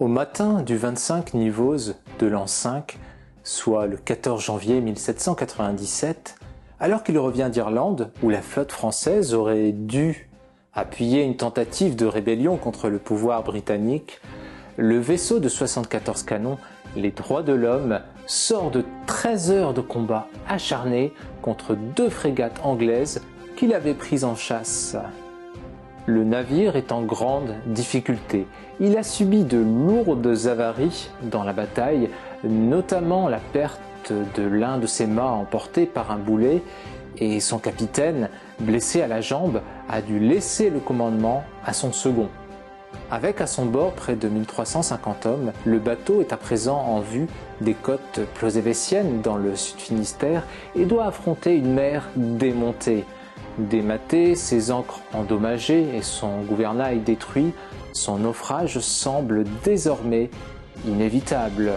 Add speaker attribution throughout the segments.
Speaker 1: Au matin du 25 Nivose de l'an 5, soit le 14 janvier 1797, alors qu'il revient d'Irlande, où la flotte française aurait dû appuyer une tentative de rébellion contre le pouvoir britannique, le vaisseau de 74 canons, les droits de l'homme, sort de 13 heures de combat acharné contre deux frégates anglaises qu'il avait prises en chasse. Le navire est en grande difficulté. Il a subi de lourdes avaries dans la bataille, notamment la perte de l'un de ses mâts emporté par un boulet et son capitaine, blessé à la jambe, a dû laisser le commandement à son second. Avec à son bord près de 1350 hommes, le bateau est à présent en vue des côtes plosévétiennes dans le sud Finistère et doit affronter une mer démontée. Dématé, ses ancres endommagées et son gouvernail détruit, son naufrage semble désormais inévitable.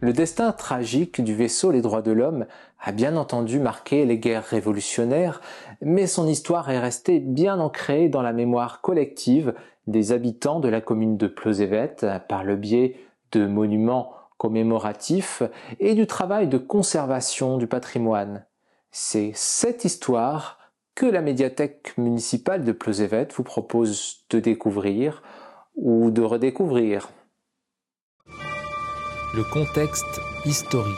Speaker 1: Le destin tragique du vaisseau Les Droits de l'Homme a bien entendu marqué les guerres révolutionnaires, mais son histoire est restée bien ancrée dans la mémoire collective des habitants de la commune de Plozévet par le biais de monuments commémoratifs et du travail de conservation du patrimoine. C'est cette histoire que la médiathèque municipale de Plozévet vous propose de découvrir ou de redécouvrir.
Speaker 2: Le contexte historique.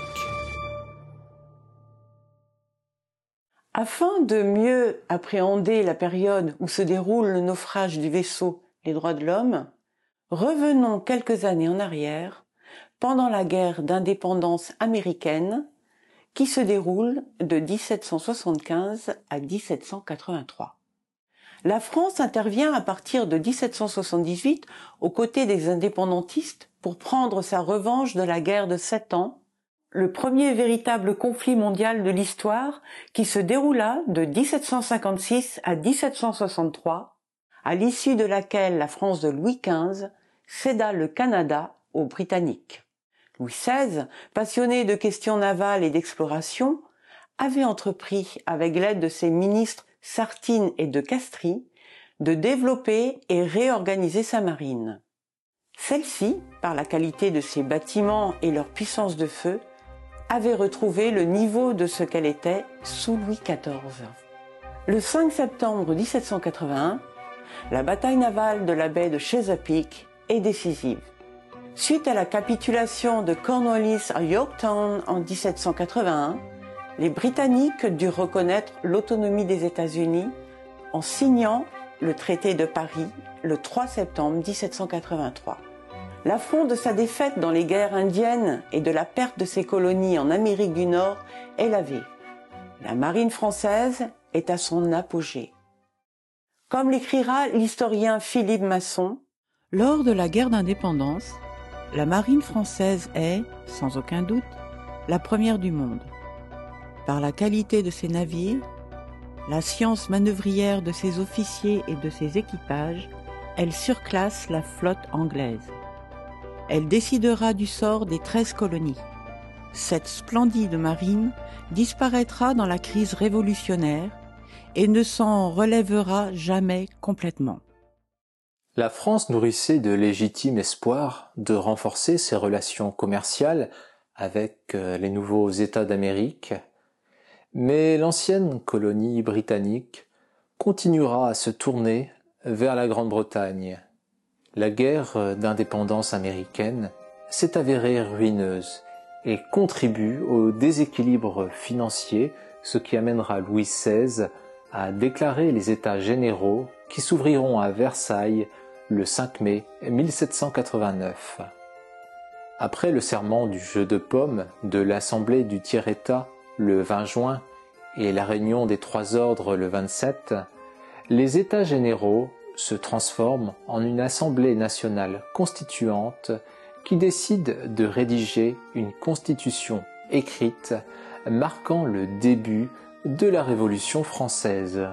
Speaker 3: Afin de mieux appréhender la période où se déroule le naufrage du vaisseau les droits de l'homme, revenons quelques années en arrière, pendant la guerre d'indépendance américaine qui se déroule de 1775 à 1783. La France intervient à partir de 1778 aux côtés des indépendantistes pour prendre sa revanche de la guerre de sept ans, le premier véritable conflit mondial de l'histoire qui se déroula de 1756 à 1763 à l'issue de laquelle la France de Louis XV céda le Canada aux Britanniques. Louis XVI, passionné de questions navales et d'exploration, avait entrepris, avec l'aide de ses ministres Sartine et de Castries, de développer et réorganiser sa marine. Celle-ci, par la qualité de ses bâtiments et leur puissance de feu, avait retrouvé le niveau de ce qu'elle était sous Louis XIV. Le 5 septembre 1781, la bataille navale de la baie de Chesapeake est décisive. Suite à la capitulation de Cornwallis à Yorktown en 1781, les Britanniques durent reconnaître l'autonomie des États-Unis en signant le traité de Paris le 3 septembre 1783. L'affront de sa défaite dans les guerres indiennes et de la perte de ses colonies en Amérique du Nord est lavé. La marine française est à son apogée. Comme l'écrira l'historien Philippe Masson, lors de la guerre d'indépendance, la marine française est, sans aucun doute, la première du monde. Par la qualité de ses navires, la science manœuvrière de ses officiers et de ses équipages, elle surclasse la flotte anglaise. Elle décidera du sort des treize colonies. Cette splendide marine disparaîtra dans la crise révolutionnaire et ne s'en relèvera jamais complètement.
Speaker 1: La France nourrissait de légitimes espoirs de renforcer ses relations commerciales avec euh, les nouveaux États d'Amérique, mais l'ancienne colonie britannique continuera à se tourner vers la Grande-Bretagne. La guerre d'indépendance américaine s'est avérée ruineuse et contribue au déséquilibre financier, ce qui amènera Louis XVI a déclaré les États généraux qui s'ouvriront à Versailles le 5 mai 1789. Après le serment du jeu de paume de l'Assemblée du tiers-État le 20 juin et la réunion des trois ordres le 27, les États généraux se transforment en une Assemblée nationale constituante qui décide de rédiger une constitution écrite marquant le début de la Révolution française.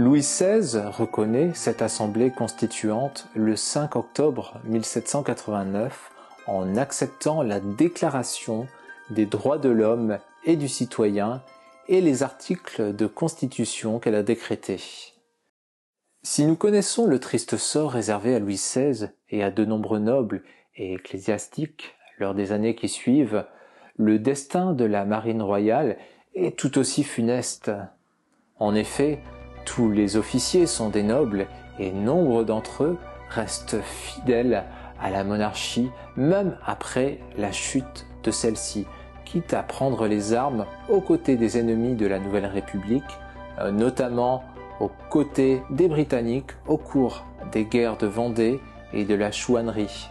Speaker 1: Louis XVI reconnaît cette assemblée constituante le 5 octobre 1789 en acceptant la Déclaration des droits de l'homme et du citoyen et les articles de constitution qu'elle a décrétés. Si nous connaissons le triste sort réservé à Louis XVI et à de nombreux nobles et ecclésiastiques lors des années qui suivent, le destin de la marine royale est tout aussi funeste. En effet, tous les officiers sont des nobles et nombre d'entre eux restent fidèles à la monarchie même après la chute de celle-ci, quitte à prendre les armes aux côtés des ennemis de la Nouvelle République, euh, notamment aux côtés des Britanniques au cours des guerres de Vendée et de la chouannerie.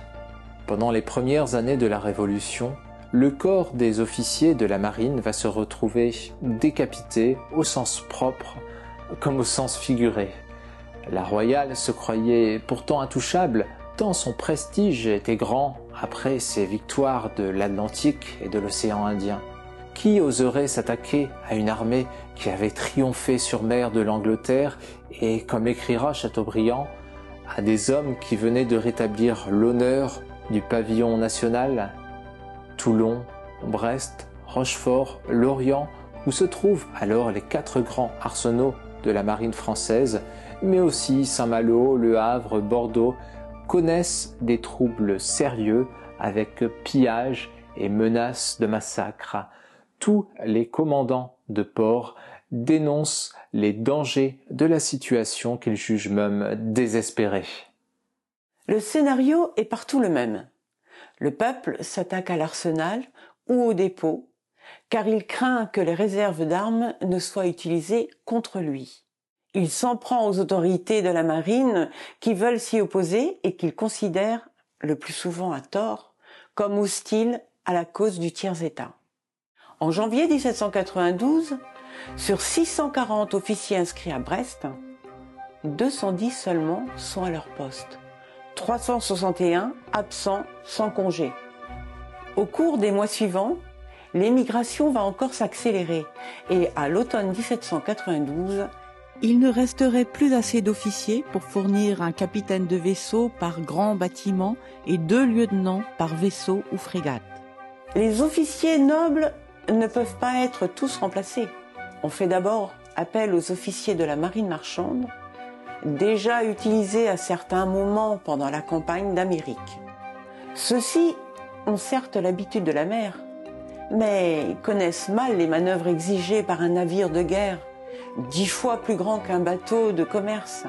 Speaker 1: Pendant les premières années de la Révolution, le corps des officiers de la marine va se retrouver décapité au sens propre comme au sens figuré. La royale se croyait pourtant intouchable tant son prestige était grand après ses victoires de l'Atlantique et de l'océan Indien. Qui oserait s'attaquer à une armée qui avait triomphé sur mer de l'Angleterre et, comme écrira Chateaubriand, à des hommes qui venaient de rétablir l'honneur du pavillon national? Toulon, Brest, Rochefort, Lorient, où se trouvent alors les quatre grands arsenaux de la marine française, mais aussi Saint-Malo, Le Havre, Bordeaux, connaissent des troubles sérieux avec pillage et menaces de massacre tous les commandants de port dénoncent les dangers de la situation qu'ils jugent même désespérée.
Speaker 3: Le scénario est partout le même. Le peuple s'attaque à l'arsenal ou au dépôt, car il craint que les réserves d'armes ne soient utilisées contre lui. Il s'en prend aux autorités de la marine qui veulent s'y opposer et qu'il considère, le plus souvent à tort, comme hostiles à la cause du tiers-État. En janvier 1792, sur 640 officiers inscrits à Brest, 210 seulement sont à leur poste. 361 absents sans congé. Au cours des mois suivants, l'émigration va encore s'accélérer et à l'automne 1792, il ne resterait plus assez d'officiers pour fournir un capitaine de vaisseau par grand bâtiment et deux lieutenants par vaisseau ou frégate. Les officiers nobles ne peuvent pas être tous remplacés. On fait d'abord appel aux officiers de la marine marchande, déjà utilisés à certains moments pendant la campagne d'Amérique. Ceux-ci ont certes l'habitude de la mer, mais connaissent mal les manœuvres exigées par un navire de guerre, dix fois plus grand qu'un bateau de commerce.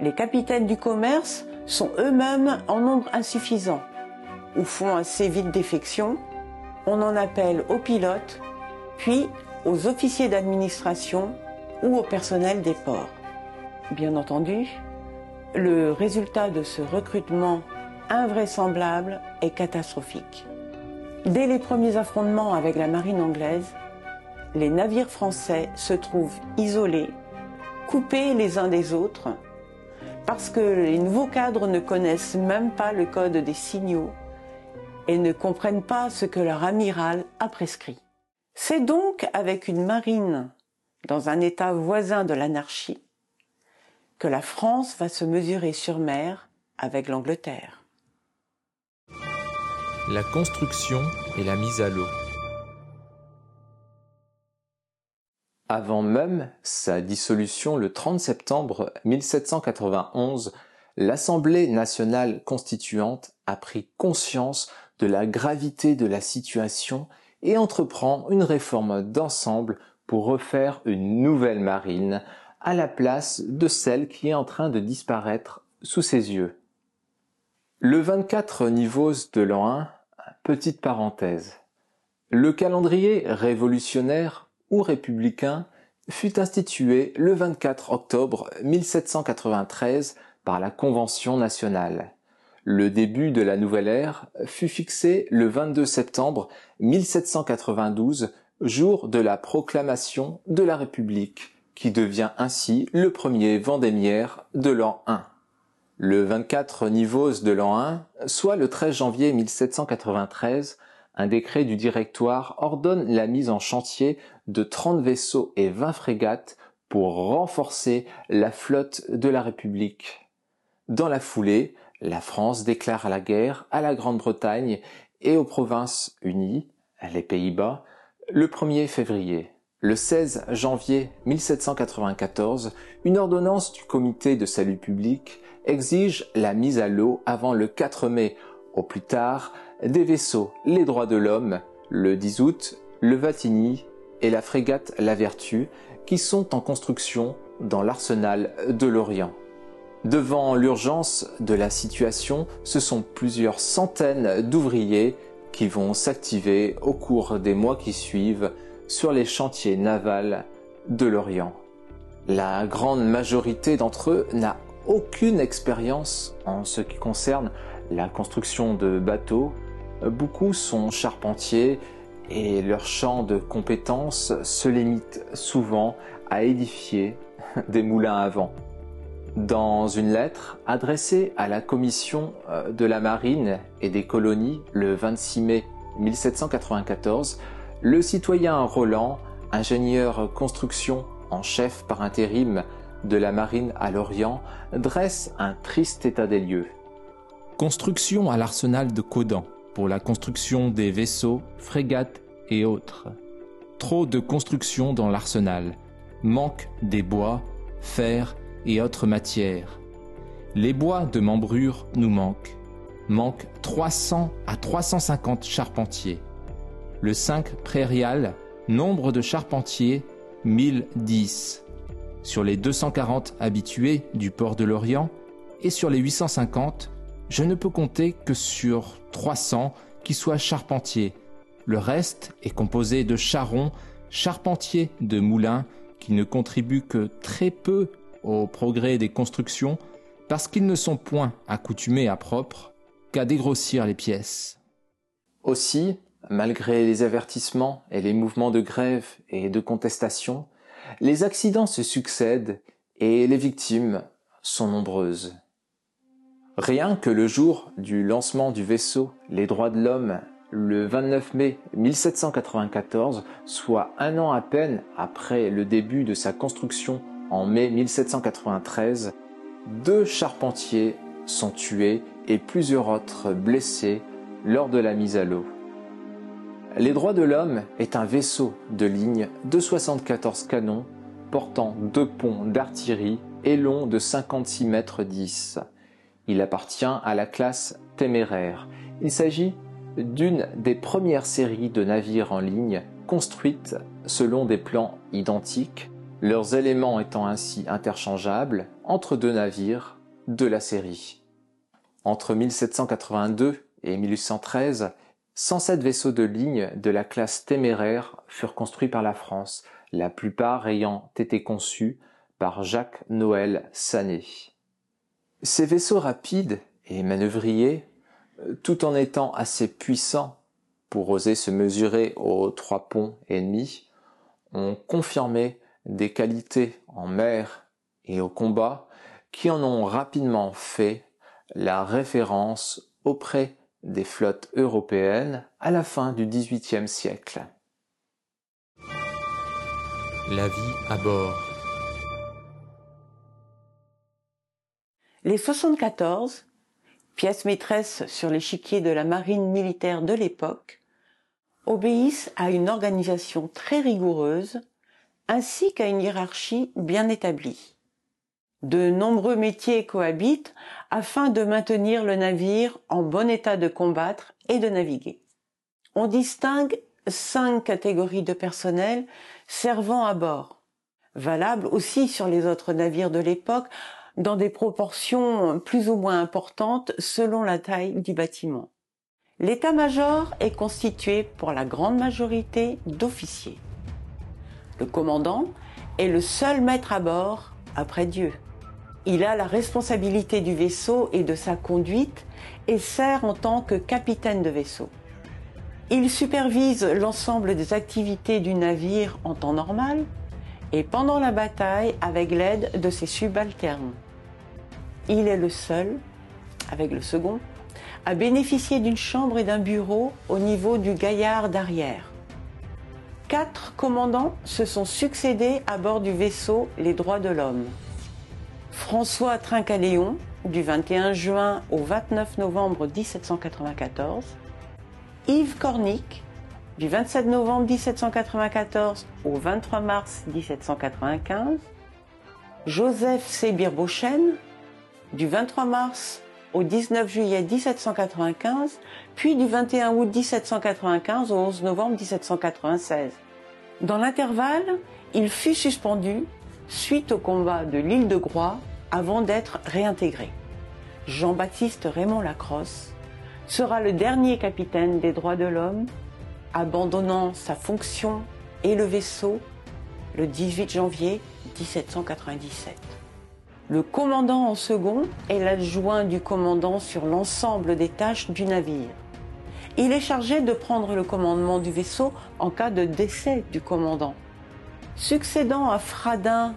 Speaker 3: Les capitaines du commerce sont eux-mêmes en nombre insuffisant, ou font assez vite défection, on en appelle aux pilotes, puis aux officiers d'administration ou au personnel des ports. Bien entendu, le résultat de ce recrutement invraisemblable est catastrophique. Dès les premiers affrontements avec la marine anglaise, les navires français se trouvent isolés, coupés les uns des autres, parce que les nouveaux cadres ne connaissent même pas le code des signaux et ne comprennent pas ce que leur amiral a prescrit. C'est donc avec une marine dans un état voisin de l'anarchie que la France va se mesurer sur mer avec l'Angleterre.
Speaker 2: La construction et la mise à l'eau.
Speaker 1: Avant même sa dissolution le 30 septembre 1791, l'Assemblée nationale constituante a pris conscience de la gravité de la situation et entreprend une réforme d'ensemble pour refaire une nouvelle marine à la place de celle qui est en train de disparaître sous ses yeux. Le 24 niveaux de l'an 1, petite parenthèse. Le calendrier révolutionnaire ou républicain fut institué le 24 octobre 1793 par la Convention nationale. Le début de la nouvelle ère fut fixé le 22 septembre 1792, jour de la proclamation de la République, qui devient ainsi le premier vendémiaire de l'an 1. Le 24 niveaux de l'an 1, soit le 13 janvier 1793, un décret du directoire ordonne la mise en chantier de 30 vaisseaux et 20 frégates pour renforcer la flotte de la République. Dans la foulée, la France déclare la guerre à la Grande-Bretagne et aux Provinces unies, les Pays-Bas, le 1er février. Le 16 janvier 1794, une ordonnance du comité de salut public exige la mise à l'eau avant le 4 mai, au plus tard, des vaisseaux Les Droits de l'Homme, le 10 août, le Vatigny et la frégate La Vertu, qui sont en construction dans l'arsenal de l'Orient. Devant l'urgence de la situation, ce sont plusieurs centaines d'ouvriers qui vont s'activer au cours des mois qui suivent sur les chantiers navals de l'Orient. La grande majorité d'entre eux n'a aucune expérience en ce qui concerne la construction de bateaux. Beaucoup sont charpentiers et leur champ de compétences se limite souvent à édifier des moulins à vent. Dans une lettre adressée à la commission euh, de la marine et des colonies le 26 mai 1794, le citoyen Roland, ingénieur construction en chef par intérim de la marine à l'Orient, dresse un triste état des lieux.
Speaker 2: Construction à l'arsenal de Codan pour la construction des vaisseaux, frégates et autres. Trop de construction dans l'arsenal. Manque des bois, fer et autres matières. Les bois de membrure nous manquent. Manque 300 à 350 charpentiers. Le 5 prairial, nombre de charpentiers 1010. Sur les 240 habitués du port de l'Orient et sur les 850, je ne peux compter que sur 300 qui soient charpentiers. Le reste est composé de charrons, charpentiers de moulins qui ne contribuent que très peu au progrès des constructions parce qu'ils ne sont point accoutumés à propre qu'à dégrossir les pièces.
Speaker 1: Aussi, Malgré les avertissements et les mouvements de grève et de contestation, les accidents se succèdent et les victimes sont nombreuses. Rien que le jour du lancement du vaisseau Les droits de l'homme, le 29 mai 1794, soit un an à peine après le début de sa construction en mai 1793, deux charpentiers sont tués et plusieurs autres blessés lors de la mise à l'eau. Les droits de l'homme est un vaisseau de ligne de 74 canons portant deux ponts d'artillerie et long de 56 mètres 10. Il appartient à la classe téméraire. Il s'agit d'une des premières séries de navires en ligne construites selon des plans identiques, leurs éléments étant ainsi interchangeables entre deux navires de la série. Entre 1782 et 1813, 107 vaisseaux de ligne de la classe téméraire furent construits par la France, la plupart ayant été conçus par Jacques Noël Sané. Ces vaisseaux rapides et manœuvriers, tout en étant assez puissants pour oser se mesurer aux trois ponts ennemis, ont confirmé des qualités en mer et au combat qui en ont rapidement fait la référence auprès des flottes européennes à la fin du XVIIIe siècle.
Speaker 2: La vie à bord.
Speaker 3: Les 74, pièces maîtresses sur l'échiquier de la marine militaire de l'époque, obéissent à une organisation très rigoureuse ainsi qu'à une hiérarchie bien établie. De nombreux métiers cohabitent afin de maintenir le navire en bon état de combattre et de naviguer. On distingue cinq catégories de personnel servant à bord, valables aussi sur les autres navires de l'époque dans des proportions plus ou moins importantes selon la taille du bâtiment. L'état-major est constitué pour la grande majorité d'officiers. Le commandant est le seul maître à bord après Dieu. Il a la responsabilité du vaisseau et de sa conduite et sert en tant que capitaine de vaisseau. Il supervise l'ensemble des activités du navire en temps normal et pendant la bataille avec l'aide de ses subalternes. Il est le seul, avec le second, à bénéficier d'une chambre et d'un bureau au niveau du gaillard d'arrière. Quatre commandants se sont succédés à bord du vaisseau Les Droits de l'Homme. François Trincaléon, du 21 juin au 29 novembre 1794, Yves Cornic, du 27 novembre 1794 au 23 mars 1795, Joseph C. du 23 mars au 19 juillet 1795, puis du 21 août 1795 au 11 novembre 1796. Dans l'intervalle, il fut suspendu suite au combat de l'île de Groix avant d'être réintégré. Jean-Baptiste Raymond Lacrosse sera le dernier capitaine des droits de l'homme, abandonnant sa fonction et le vaisseau le 18 janvier 1797. Le commandant en second est l'adjoint du commandant sur l'ensemble des tâches du navire. Il est chargé de prendre le commandement du vaisseau en cas de décès du commandant. Succédant à Fradin,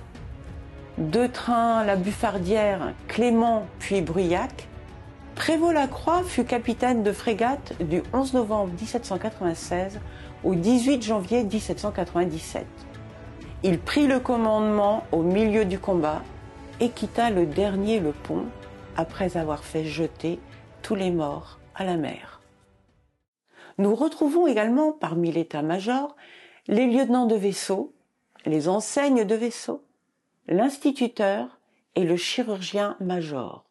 Speaker 3: Deux Trains, la Buffardière, Clément puis Bruyac, Prévost-Lacroix fut capitaine de frégate du 11 novembre 1796 au 18 janvier 1797. Il prit le commandement au milieu du combat et quitta le dernier le pont après avoir fait jeter tous les morts à la mer. Nous retrouvons également parmi l'état-major les lieutenants de vaisseau, les enseignes de vaisseau, l'instituteur et le chirurgien-major.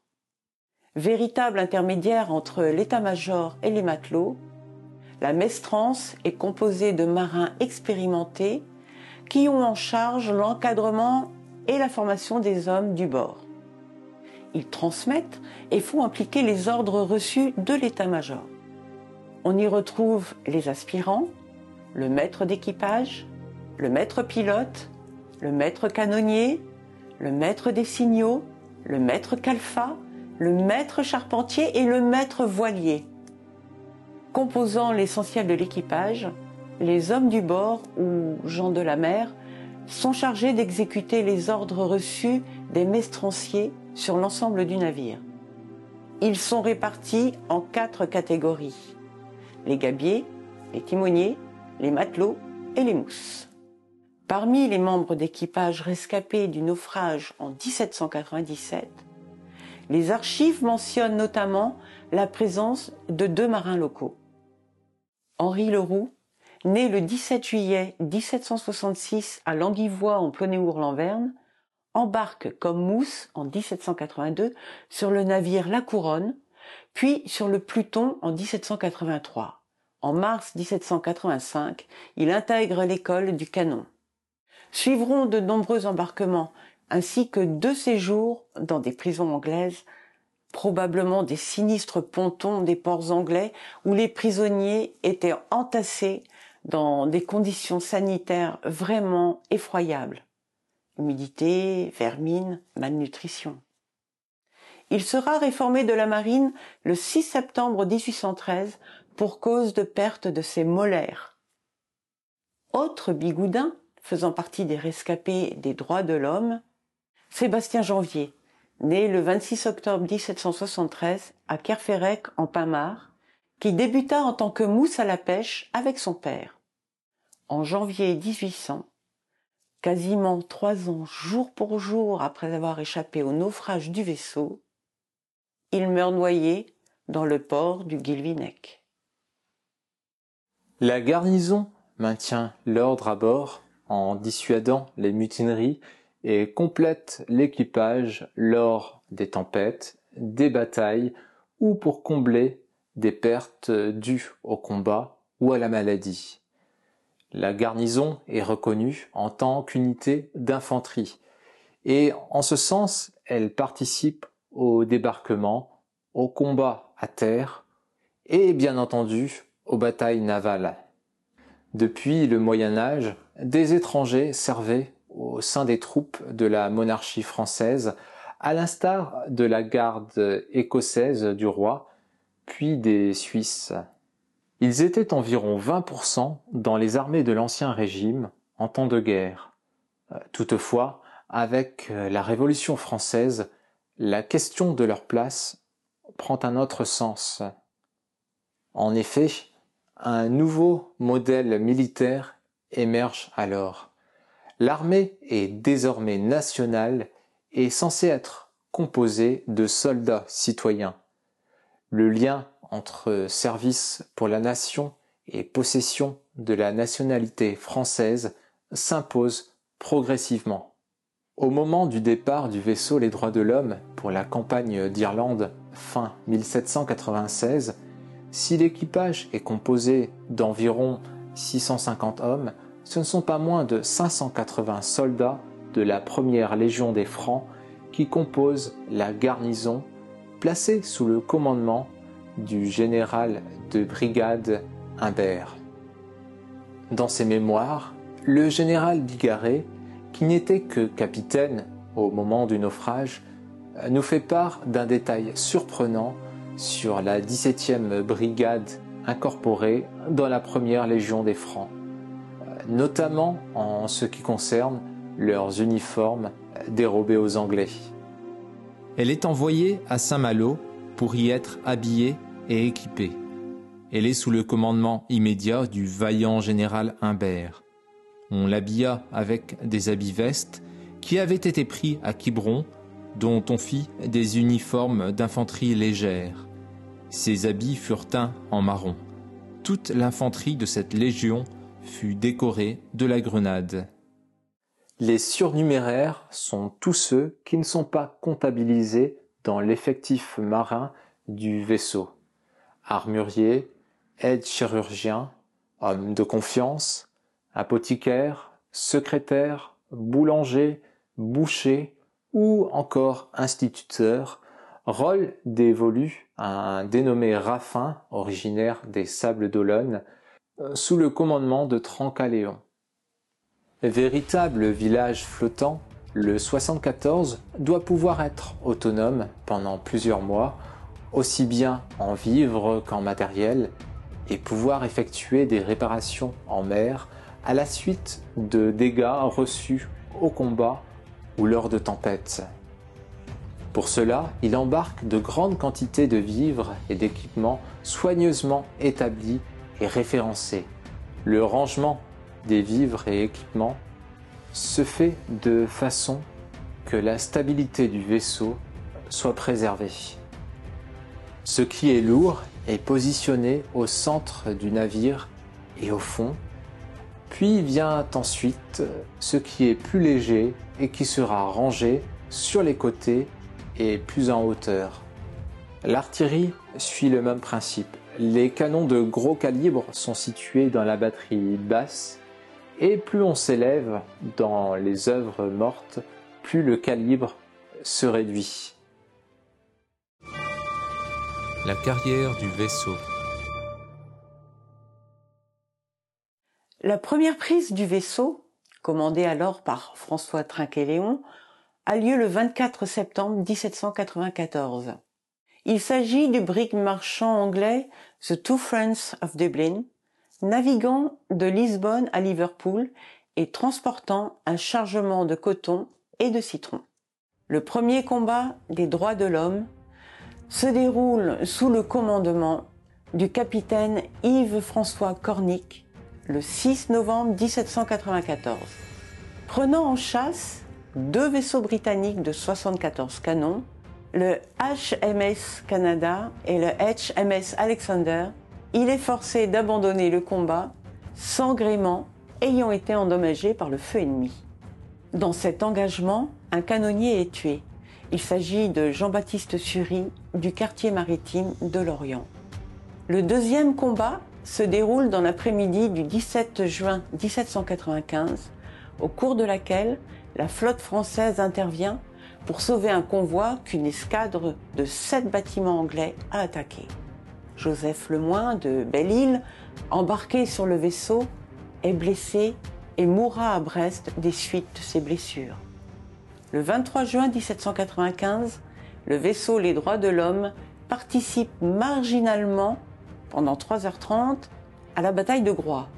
Speaker 3: Véritable intermédiaire entre l'état-major et les matelots, la mestrance est composée de marins expérimentés qui ont en charge l'encadrement et la formation des hommes du bord. Ils transmettent et font impliquer les ordres reçus de l'état-major. On y retrouve les aspirants, le maître d'équipage, le maître pilote, le maître canonnier, le maître des signaux, le maître calfa, le maître charpentier et le maître voilier. Composant l'essentiel de l'équipage, les hommes du bord ou gens de la mer sont chargés d'exécuter les ordres reçus des mestranciers sur l'ensemble du navire. Ils sont répartis en quatre catégories. Les gabiers, les timoniers, les matelots et les mousses. Parmi les membres d'équipage rescapés du naufrage en 1797, les archives mentionnent notamment la présence de deux marins locaux. Henri Leroux, né le 17 juillet 1766 à Languivois en Plonéour-Lanverne, embarque comme mousse en 1782 sur le navire La Couronne, puis sur le Pluton en 1783. En mars 1785, il intègre l'école du canon. Suivront de nombreux embarquements ainsi que deux séjours dans des prisons anglaises, probablement des sinistres pontons des ports anglais où les prisonniers étaient entassés dans des conditions sanitaires vraiment effroyables. Humidité, vermine, malnutrition. Il sera réformé de la marine le 6 septembre 1813 pour cause de perte de ses molaires. Autre bigoudin, faisant partie des rescapés des droits de l'homme, Sébastien Janvier, né le 26 octobre 1773 à Kerférec en Pamar, qui débuta en tant que mousse à la pêche avec son père. En janvier 1800, quasiment trois ans jour pour jour après avoir échappé au naufrage du vaisseau, il meurt noyé dans le port du Guilvinec.
Speaker 1: La garnison maintient l'ordre à bord en dissuadant les mutineries et complète l'équipage lors des tempêtes, des batailles ou pour combler des pertes dues au combat ou à la maladie. La garnison est reconnue en tant qu'unité d'infanterie et en ce sens elle participe au débarquement, au combat à terre et bien entendu aux batailles navales. Depuis le Moyen Âge, des étrangers servaient au sein des troupes de la monarchie française, à l'instar de la garde écossaise du roi, puis des Suisses. Ils étaient environ 20% dans les armées de l'Ancien Régime en temps de guerre. Toutefois, avec la Révolution française, la question de leur place prend un autre sens. En effet, un nouveau modèle militaire émerge alors. L'armée est désormais nationale et censée être composée de soldats citoyens. Le lien entre service pour la nation et possession de la nationalité française s'impose progressivement. Au moment du départ du vaisseau Les Droits de l'Homme pour la campagne d'Irlande fin 1796, si l'équipage est composé d'environ 650 hommes, ce ne sont pas moins de 580 soldats de la première Légion des Francs qui composent la garnison placée sous le commandement du général de brigade Humbert. Dans ses mémoires, le général Bigarré, qui n'était que capitaine au moment du naufrage, nous fait part d'un détail surprenant sur la 17e brigade incorporée dans la première légion des Francs, notamment en ce qui concerne leurs uniformes dérobés aux Anglais.
Speaker 2: Elle est envoyée à Saint-Malo pour y être habillée et équipée. Elle est sous le commandement immédiat du vaillant général Humbert. On l'habilla avec des habits vestes qui avaient été pris à Quiberon, dont on fit des uniformes d'infanterie légère. Ces habits furent teints en marron. Toute l'infanterie de cette légion fut décorée de la grenade.
Speaker 1: Les surnuméraires sont tous ceux qui ne sont pas comptabilisés dans l'effectif marin du vaisseau. Armurier, aide chirurgien, homme de confiance, apothicaire, secrétaire, boulanger, boucher ou encore instituteur, rôle dévolu à un dénommé Raffin, originaire des Sables d'Olonne, euh, sous le commandement de Trancaléon. Véritable village flottant, le 74 doit pouvoir être autonome pendant plusieurs mois, aussi bien en vivres qu'en matériel, et pouvoir effectuer des réparations en mer à la suite de dégâts reçus au combat ou lors de tempêtes. Pour cela, il embarque de grandes quantités de vivres et d'équipements soigneusement établis et référencés. Le rangement des vivres et équipements se fait de façon que la stabilité du vaisseau soit préservée. Ce qui est lourd est positionné au centre du navire et au fond, puis vient ensuite ce qui est plus léger et qui sera rangé sur les côtés et plus en hauteur. L'artillerie suit le même principe. Les canons de gros calibre sont situés dans la batterie basse et plus on s'élève dans les œuvres mortes, plus le calibre se réduit.
Speaker 2: La carrière du vaisseau.
Speaker 3: La première prise du vaisseau, commandée alors par François Trinquet-Léon, a lieu le 24 septembre 1794. Il s'agit du brig marchand anglais The Two Friends of Dublin, naviguant de Lisbonne à Liverpool et transportant un chargement de coton et de citron. Le premier combat des droits de l'homme se déroule sous le commandement du capitaine Yves-François Cornic le 6 novembre 1794. Prenant en chasse deux vaisseaux britanniques de 74 canons, le HMS Canada et le HMS Alexander, il est forcé d'abandonner le combat sans gréement ayant été endommagé par le feu ennemi. Dans cet engagement, un canonnier est tué. Il s'agit de Jean-Baptiste Sury du quartier maritime de Lorient. Le deuxième combat se déroule dans l'après-midi du 17 juin 1795, au cours de laquelle la flotte française intervient pour sauver un convoi qu'une escadre de sept bâtiments anglais a attaqué. Joseph Lemoyne de Belle-Île, embarqué sur le vaisseau, est blessé et mourra à Brest des suites de ses blessures. Le 23 juin 1795, le vaisseau Les Droits de l'Homme participe marginalement pendant 3h30 à la bataille de Groix.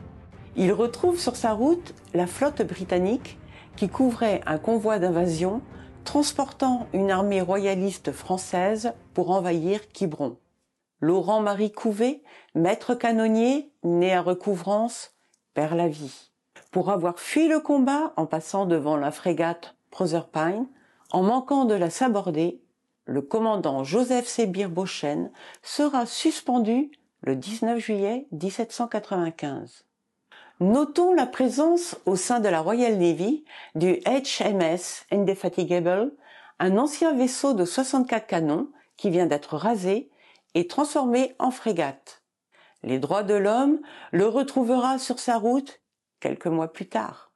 Speaker 3: Il retrouve sur sa route la flotte britannique qui couvrait un convoi d'invasion transportant une armée royaliste française pour envahir Quiberon. Laurent-Marie Couvet, maître canonnier, né à Recouvrance, perd la vie. Pour avoir fui le combat en passant devant la frégate Proserpine, en manquant de la saborder, le commandant Joseph Sébir Beauchesne sera suspendu le 19 juillet 1795. Notons la présence au sein de la Royal Navy du HMS Indefatigable, un ancien vaisseau de 64 canons qui vient d'être rasé et transformé en frégate. Les droits de l'homme le retrouvera sur sa route quelques mois plus tard.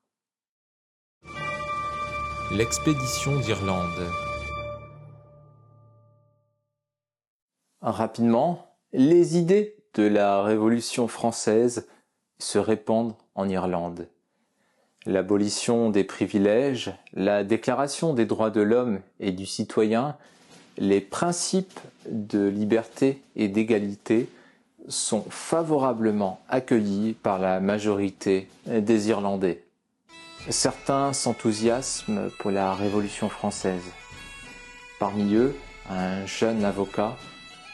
Speaker 2: L'expédition d'Irlande.
Speaker 1: Rapidement, les idées de la Révolution française se répandent en Irlande. L'abolition des privilèges, la déclaration des droits de l'homme et du citoyen, les principes de liberté et d'égalité sont favorablement accueillis par la majorité des Irlandais. Certains s'enthousiasment pour la Révolution française. Parmi eux, un jeune avocat,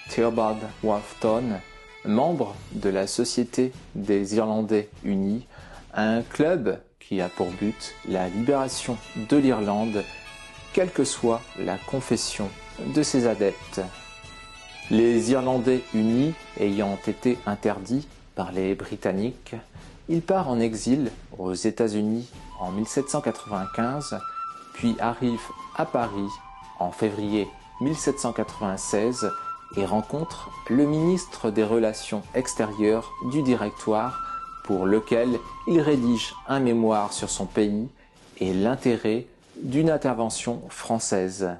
Speaker 1: Theobald Wafton, membre de la Société des Irlandais Unis, un club qui a pour but la libération de l'Irlande, quelle que soit la confession de ses adeptes. Les Irlandais unis ayant été interdits par les Britanniques, il part en exil aux États-Unis en 1795, puis arrive à Paris en février 1796 et rencontre le ministre des Relations extérieures du Directoire pour lequel il rédige un mémoire sur son pays et l'intérêt d'une intervention française.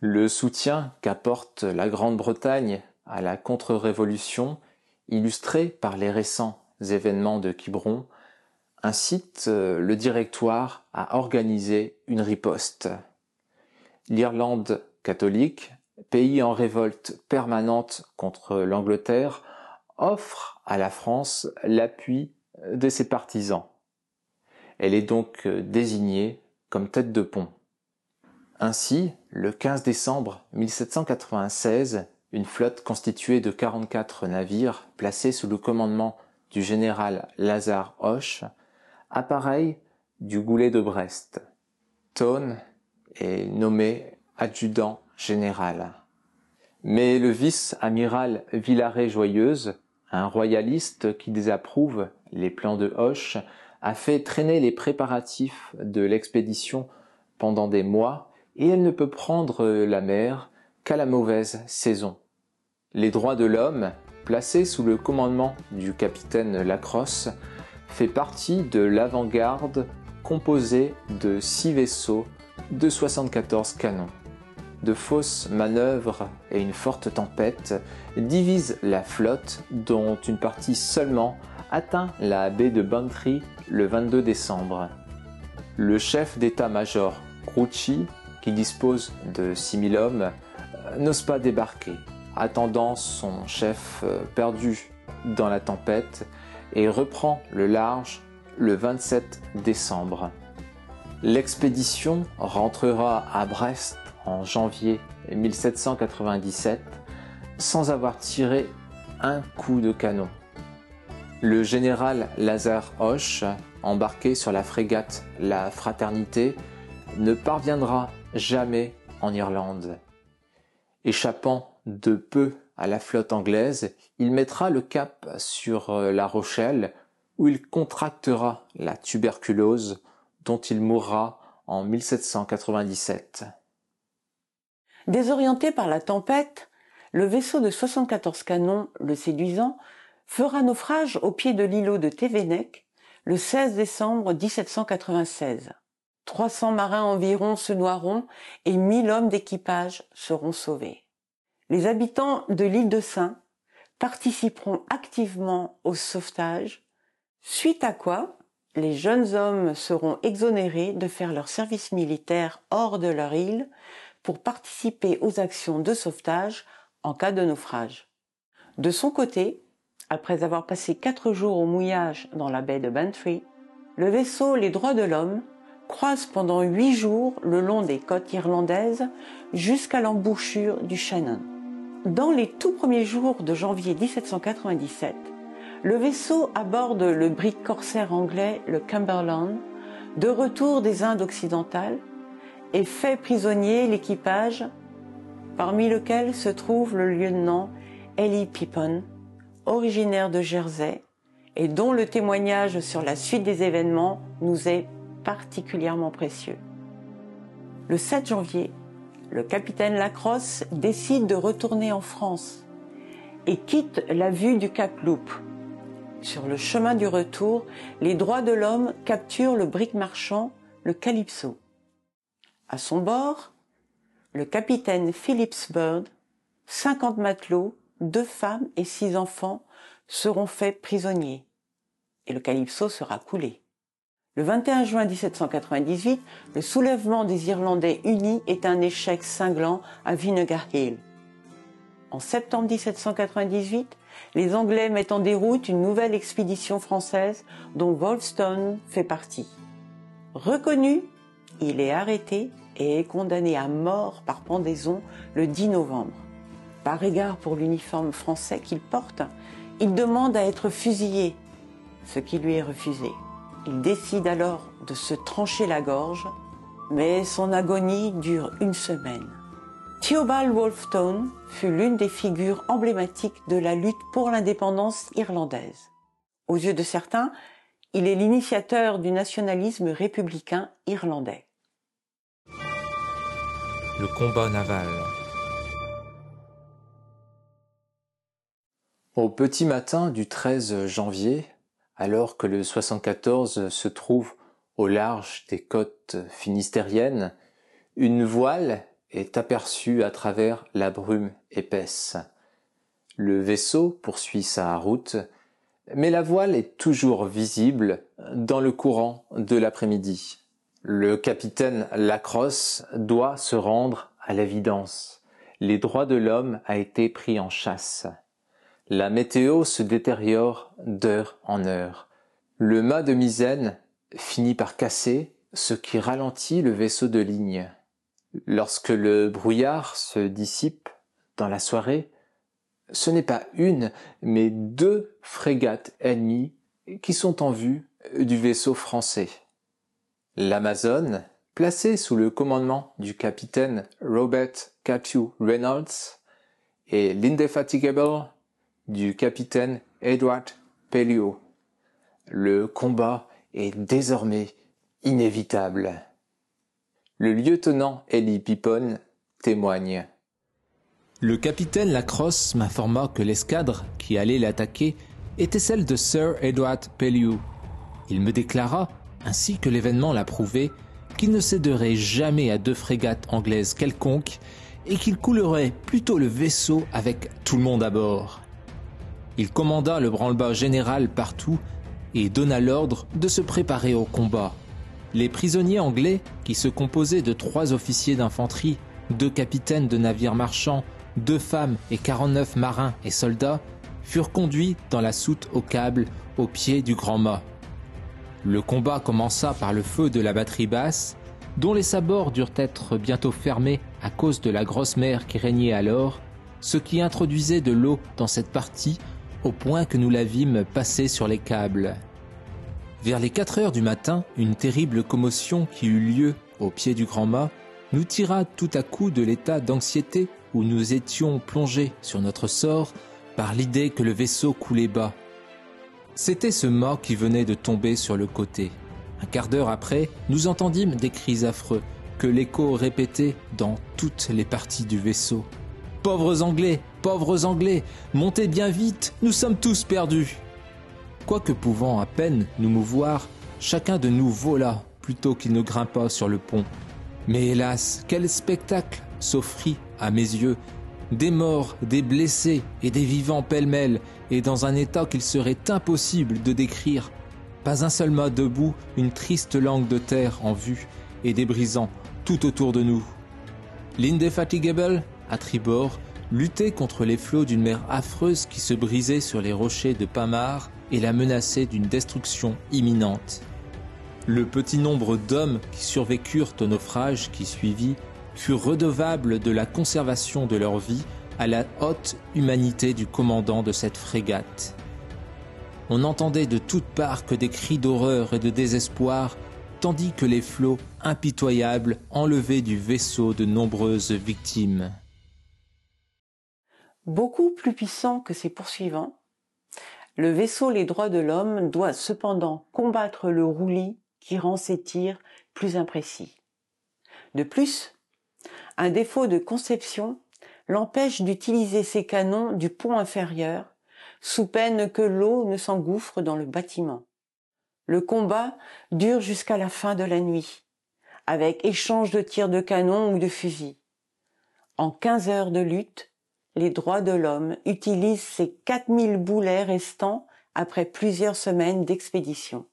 Speaker 1: Le soutien qu'apporte la Grande-Bretagne à la contre-révolution, illustré par les récents événements de Quiberon, incite euh, le directoire à organiser une riposte. L'Irlande catholique, pays en révolte permanente contre l'Angleterre, offre à la France l'appui de ses partisans. Elle est donc euh, désignée comme tête de pont. Ainsi, le 15 décembre 1796, une flotte constituée de 44 navires placés sous le commandement du général Lazare Hoche appareil du goulet de Brest. Tone est nommé adjudant général. Mais le vice-amiral Villaret-Joyeuse, un royaliste qui désapprouve les plans de Hoche, a fait traîner les préparatifs de l'expédition pendant des mois et elle ne peut prendre la mer qu'à la mauvaise saison. Les droits de l'homme, placés sous le commandement du capitaine Lacrosse, fait partie de l'avant-garde composée de six vaisseaux de 74 canons. De fausses manœuvres et une forte tempête divisent la flotte dont une partie seulement atteint la baie de Bantry le 22 décembre. Le chef d'état-major Grouchy, qui dispose de 6000 hommes, n'ose pas débarquer, attendant son chef euh, perdu dans la tempête et reprend le large le 27 décembre. L'expédition rentrera à Brest en janvier 1797 sans avoir tiré un coup de canon. Le général Lazare Hoche, embarqué sur la frégate La Fraternité, ne parviendra jamais en Irlande. Échappant de peu à la flotte anglaise, il mettra le cap sur euh, La Rochelle où il contractera la tuberculose dont il mourra en 1797.
Speaker 3: Désorienté par la tempête, le vaisseau de 74 canons, le Séduisant, fera naufrage au pied de l'îlot de Tévénec le 16 décembre 1796. 300 marins environ se noieront et 1000 hommes d'équipage seront sauvés les habitants de l'île de Saint participeront activement au sauvetage, suite à quoi les jeunes hommes seront exonérés de faire leur service militaire hors de leur île pour participer aux actions de sauvetage en cas de naufrage. De son côté, après avoir passé quatre jours au mouillage dans la baie de Bantry, le vaisseau Les Droits de l'Homme croise pendant huit jours le long des côtes irlandaises jusqu'à l'embouchure du Shannon. Dans les tout premiers jours de janvier 1797, le vaisseau aborde le brick corsaire anglais le Cumberland, de retour des Indes occidentales, et fait prisonnier l'équipage, parmi lequel se trouve le lieutenant Ellie Pippon, originaire de Jersey et dont le témoignage sur la suite des événements nous est particulièrement précieux. Le 7 janvier, le capitaine Lacrosse décide de retourner en France et quitte la vue du Cap Loup. Sur le chemin du retour, les droits de l'homme capturent le brick marchand, le Calypso. À son bord, le capitaine Phillips Bird, 50 matelots, deux femmes et six enfants seront faits prisonniers et le Calypso sera coulé. Le 21 juin 1798, le soulèvement des Irlandais unis est un échec cinglant à Vinegar Hill. En septembre 1798, les Anglais mettent en déroute une nouvelle expédition française dont Wolfstone fait partie. Reconnu, il est arrêté et est condamné à mort par pendaison le 10 novembre. Par égard pour l'uniforme français qu'il porte, il demande à être fusillé, ce qui lui est refusé. Il décide alors de se trancher la gorge, mais son agonie dure une semaine. Theobald Wolfstone fut l'une des figures emblématiques de la lutte pour l'indépendance irlandaise. Aux yeux de certains, il est l'initiateur du nationalisme républicain irlandais.
Speaker 1: Le combat naval.
Speaker 4: Au petit matin du 13 janvier, alors que le 74 se trouve au large des côtes finistériennes, une voile est aperçue à travers la brume épaisse. Le vaisseau poursuit sa route, mais la voile est toujours visible dans le courant de l'après-midi. Le capitaine Lacrosse doit se rendre à l'évidence. Les droits de l'homme a été pris en chasse. La météo se détériore d'heure en heure. Le mât de misaine finit par casser, ce qui ralentit le vaisseau de ligne. Lorsque le brouillard se dissipe dans la soirée, ce n'est pas une, mais deux frégates ennemies qui sont en vue du vaisseau français. L'Amazon, placée sous le commandement du capitaine Robert Capu Reynolds, et l'Indefatigable du capitaine Edward Pelliot. Le combat est désormais inévitable. Le lieutenant Ellie Pippon témoigne.
Speaker 1: Le capitaine Lacrosse m'informa que l'escadre qui allait l'attaquer était celle de Sir Edward Pellew. Il me déclara, ainsi que l'événement l'a prouvé, qu'il ne céderait jamais à deux frégates anglaises quelconques et qu'il coulerait plutôt le vaisseau avec tout le monde à bord. Il commanda le branle-bas général partout et donna l'ordre de se préparer au combat. Les prisonniers anglais, qui se composaient de trois officiers d'infanterie, deux capitaines de navires marchands, deux femmes et 49 marins et soldats, furent conduits dans la soute au câble au pied du grand mât. Le combat commença par le feu de la batterie basse, dont les sabords durent être bientôt fermés à cause de la grosse mer qui régnait alors, ce qui introduisait de l'eau dans cette partie au point que nous la vîmes passer sur les câbles. Vers les 4 heures du matin, une terrible commotion qui eut lieu au pied du grand mât nous tira tout à coup de l'état d'anxiété où nous étions plongés sur notre sort par l'idée que le vaisseau coulait bas. C'était ce mât qui venait de tomber sur le côté. Un quart d'heure après, nous entendîmes des cris affreux que l'écho répétait dans toutes les parties du vaisseau. Pauvres Anglais, pauvres Anglais, montez bien vite, nous sommes tous perdus quoique pouvant à peine nous mouvoir, chacun de nous vola plutôt qu'il ne grimpa sur le pont. Mais hélas, quel spectacle s'offrit à mes yeux des morts, des blessés et des vivants pêle-mêle, et dans un état qu'il serait impossible de décrire. Pas un seul mât debout, une triste langue de terre en vue, et des brisants tout autour de nous. L'Indefatigable, à tribord, luttait contre les flots d'une mer affreuse qui se brisait sur les rochers de Pamar et la menaçait d'une destruction imminente. Le petit nombre d'hommes qui survécurent au naufrage qui suivit furent redevables de la conservation de leur vie à la haute humanité du commandant de cette frégate. On n'entendait de toutes parts que des cris d'horreur et de désespoir, tandis que les flots impitoyables enlevaient du vaisseau de nombreuses victimes.
Speaker 3: Beaucoup plus puissant que ses poursuivants, Le vaisseau Les Droits de l'Homme doit cependant combattre le roulis qui rend ses tirs plus imprécis. De plus, un défaut de conception l'empêche d'utiliser ses canons du pont inférieur, sous peine que l'eau ne s'engouffre dans le bâtiment. Le combat dure jusqu'à la fin de la nuit, avec échange de tirs de canon ou de fusils. En 15 heures de lutte, les droits de l'homme utilisent ces 4000 boulets restants après plusieurs semaines d'expédition.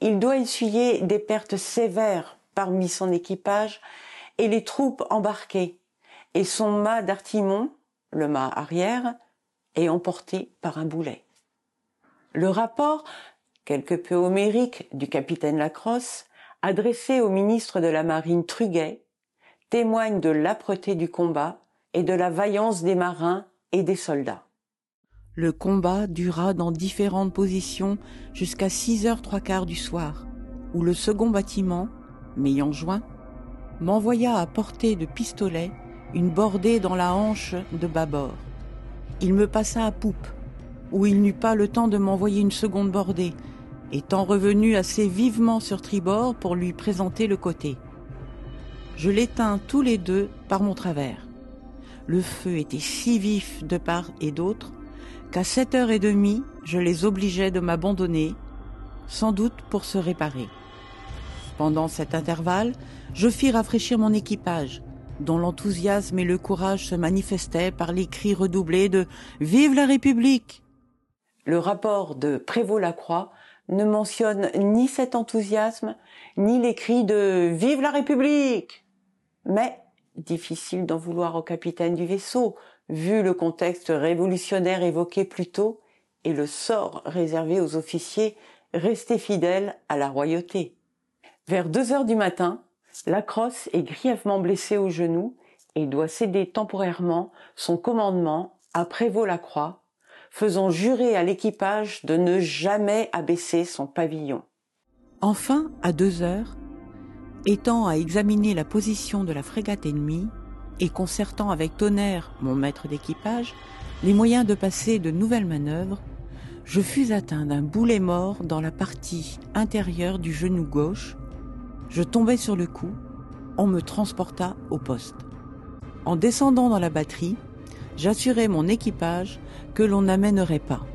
Speaker 3: Il doit essuyer des pertes sévères parmi son équipage et les troupes embarquées, et son mât d'artimon, le mât arrière, est emporté par un boulet. Le rapport, quelque peu homérique, du capitaine Lacrosse, adressé au ministre de la Marine Truguet, témoigne de l'âpreté du combat et de la vaillance des marins et des soldats. Le combat dura dans différentes positions jusqu'à 6 heures trois quarts du soir, où le second bâtiment, m'ayant joint, m'envoya à portée de pistolet une bordée dans la hanche de bâbord. Il me passa à poupe, où il n'eut pas le temps de m'envoyer une seconde bordée, étant revenu assez vivement sur tribord pour lui présenter le côté. Je l'éteins tous les deux par mon travers. Le feu était si vif de part et d'autre qu'à sept heures et demie, je les obligeais de m'abandonner, sans doute pour se réparer. Pendant cet intervalle, je fis rafraîchir mon équipage, dont l'enthousiasme et le courage se manifestaient par les cris redoublés de Vive la République! Le rapport de Prévost-Lacroix ne mentionne ni cet enthousiasme, ni les cris de Vive la République! Mais, difficile d'en vouloir au capitaine du vaisseau, vu le contexte révolutionnaire évoqué plus tôt et le sort réservé aux officiers restés fidèles à la royauté. Vers deux heures du matin, Lacrosse est grièvement blessé au genou et doit céder temporairement son commandement à Prévost-Lacroix, faisant jurer à l'équipage de ne jamais abaisser son pavillon. Enfin, à deux heures, étant à examiner la position de la frégate ennemie et concertant avec Tonnerre, mon maître d'équipage, les moyens de passer de nouvelles manœuvres, je fus atteint d'un boulet mort dans la partie intérieure du genou gauche je tombai sur le coup, on me transporta au poste. En descendant dans la batterie, j'assurai mon équipage que l'on n'amènerait pas.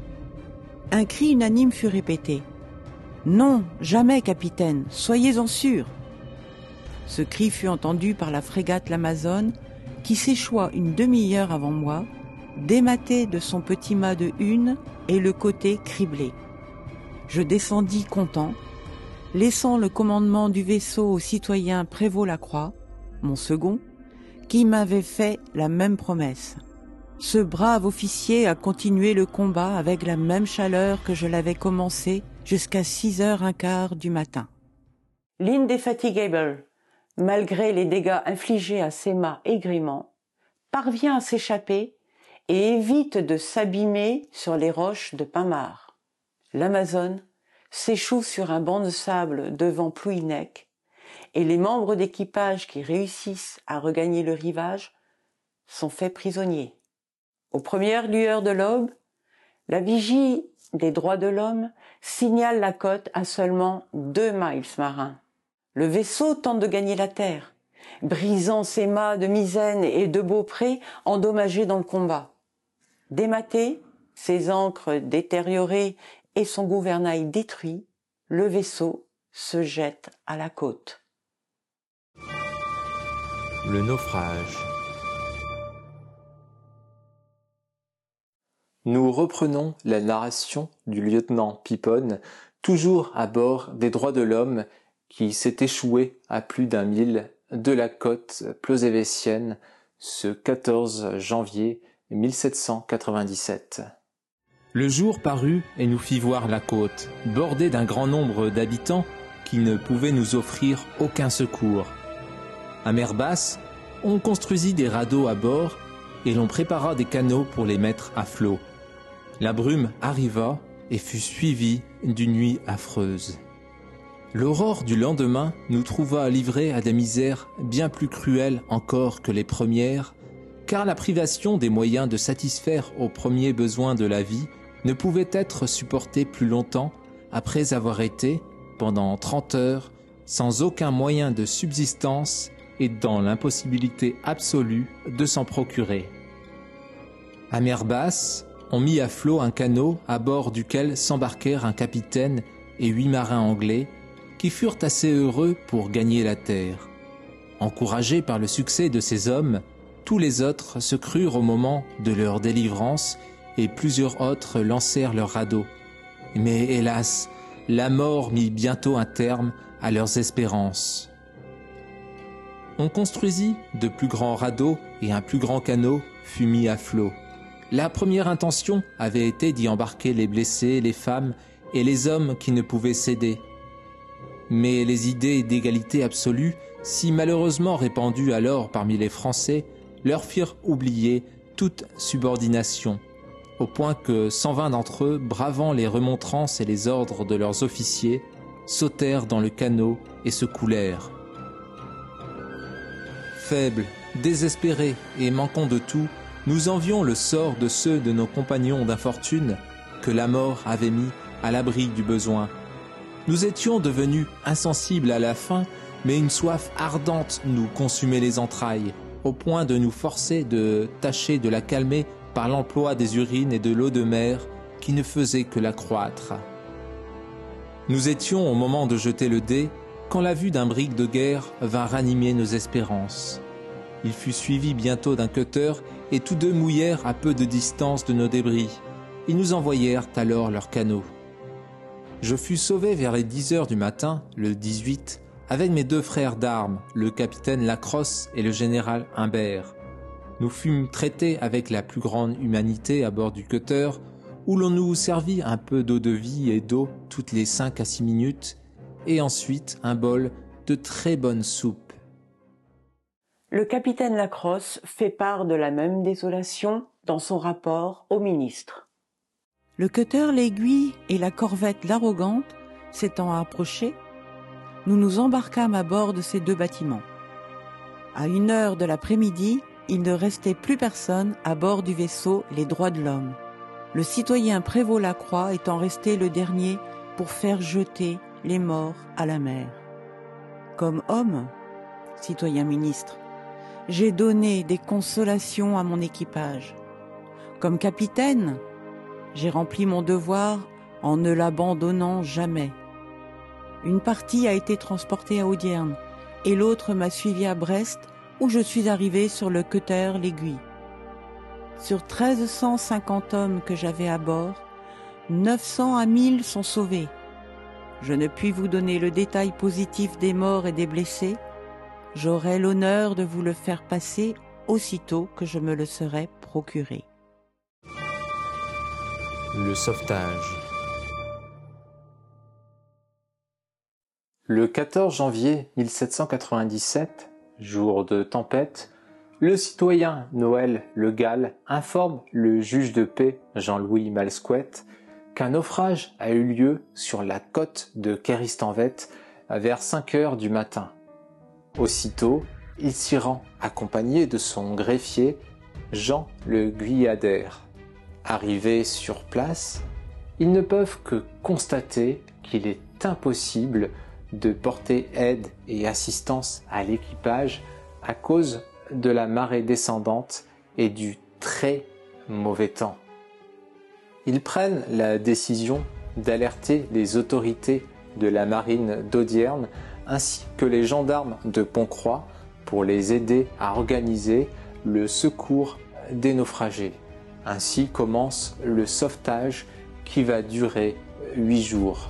Speaker 3: Un cri unanime fut répété. Non, jamais, capitaine, soyez-en sûr. Ce cri fut entendu par la frégate l'Amazone, qui s'échoua une demi-heure avant moi, dématé de son petit mât de une et le côté criblé. Je descendis content, laissant le commandement du vaisseau au citoyen Prévost-Lacroix, mon second, qui m'avait fait la même promesse. Ce brave officier a continué le combat avec la même chaleur que je l'avais commencé jusqu'à six heures un quart du matin. L'Indefatigable, malgré les dégâts infligés à ses mâts aigriments, parvient à s'échapper et évite de s'abîmer sur les roches de Pinmar. L'Amazone s'échoue sur un banc de sable devant Plouinec, et les membres d'équipage qui réussissent à regagner le rivage sont faits prisonniers. Aux premières lueurs de l'aube, la vigie des droits de l'homme signale la côte à seulement deux miles marins. Le vaisseau tente de gagner la terre, brisant ses mâts de misaine et de beaupré endommagés dans le combat. Dématé, ses ancres détériorées et son gouvernail détruit, le vaisseau se jette à la côte.
Speaker 2: Le naufrage.
Speaker 1: Nous reprenons la narration du lieutenant Pipon, toujours à bord des droits de l'homme, qui s'est échoué à plus d'un mille de la côte pleusévétienne ce 14 janvier 1797.
Speaker 2: Le jour parut et nous fit voir la côte, bordée d'un grand nombre d'habitants qui ne pouvaient nous offrir aucun secours. À mer basse, on construisit des radeaux à bord et l'on prépara des canaux pour les mettre à flot. La brume arriva et fut suivie d'une nuit affreuse. L'aurore du lendemain nous trouva livrés à des misères bien plus cruelles encore que les premières, car la privation des moyens de satisfaire aux premiers besoins de la vie
Speaker 1: ne pouvait être supporté plus longtemps après avoir été, pendant 30 heures, sans aucun moyen de subsistance et dans l'impossibilité absolue de s'en procurer. À mer basse, on mit à flot un canot à bord duquel s'embarquèrent un capitaine et huit marins anglais qui furent assez heureux pour gagner la terre. Encouragés par le succès de ces hommes, tous les autres se crurent au moment de leur délivrance et plusieurs autres lancèrent leurs radeaux. Mais hélas, la mort mit bientôt un terme à leurs espérances. On construisit de plus grands radeaux et un plus grand canot fut mis à flot. La première intention avait été d'y embarquer les blessés, les femmes et les hommes qui ne pouvaient céder. Mais les idées d'égalité absolue, si malheureusement répandues alors parmi les Français, leur firent oublier toute subordination, au point que 120 d'entre eux, bravant les remontrances et les ordres de leurs officiers, sautèrent dans le canot et se coulèrent. Faibles, désespérés et manquant de tout, nous envions le sort de ceux de nos compagnons d'infortune que la mort avait mis à l'abri du besoin. Nous étions devenus insensibles à la faim, mais une soif ardente nous consumait les entrailles, au point de nous forcer de tâcher de la calmer par l'emploi des urines et de l'eau de mer qui ne faisait que la croître. Nous étions au moment de jeter le dé quand la vue d'un brick de guerre vint ranimer nos espérances. Il fut suivi bientôt d'un cutter et tous deux mouillèrent à peu de distance de nos débris. Ils nous envoyèrent alors leurs canaux. Je fus sauvé vers les 10 heures du matin, le 18, avec mes deux frères d'armes, le capitaine Lacrosse et le général Humbert. Nous fûmes traités avec la plus grande humanité à bord du cutter, où l'on nous servit un peu d'eau de vie et d'eau toutes les 5 à 6 minutes, et ensuite un bol de très bonne soupe.
Speaker 5: Le capitaine Lacrosse fait part de la même désolation dans son rapport au ministre.
Speaker 3: Le cutter L'Aiguille et la corvette L'Arrogante s'étant approchés, nous nous embarquâmes à bord de ces deux bâtiments. À une heure de l'après-midi, il ne restait plus personne à bord du vaisseau Les Droits de l'Homme. Le citoyen Prévost Lacroix étant resté le dernier pour faire jeter les morts à la mer. Comme homme, citoyen ministre, j'ai donné des consolations à mon équipage. Comme capitaine, j'ai rempli mon devoir en ne l'abandonnant jamais. Une partie a été transportée à Audierne et l'autre m'a suivi à Brest où je suis arrivé sur le cutter L'Aiguille. Sur 1350 hommes que j'avais à bord, 900 à 1000 sont sauvés. Je ne puis vous donner le détail positif des morts et des blessés, J'aurai l'honneur de vous le faire passer aussitôt que je me le serai procuré.
Speaker 1: Le sauvetage.
Speaker 6: Le 14 janvier 1797, jour de tempête, le citoyen Noël Le Gall informe le juge de paix Jean-Louis Malsquette qu'un naufrage a eu lieu sur la côte de Kéristanvet vers 5 heures du matin. Aussitôt, il s'y rend, accompagné de son greffier, Jean le Guyadère. Arrivés sur place, ils ne peuvent que constater qu'il est impossible de porter aide et assistance à l'équipage à cause de la marée descendante et du très mauvais temps. Ils prennent la décision d'alerter les autorités de la marine d'Audierne ainsi que les gendarmes de Pontcroix pour les aider à organiser le secours des naufragés. Ainsi commence le sauvetage qui va durer huit jours.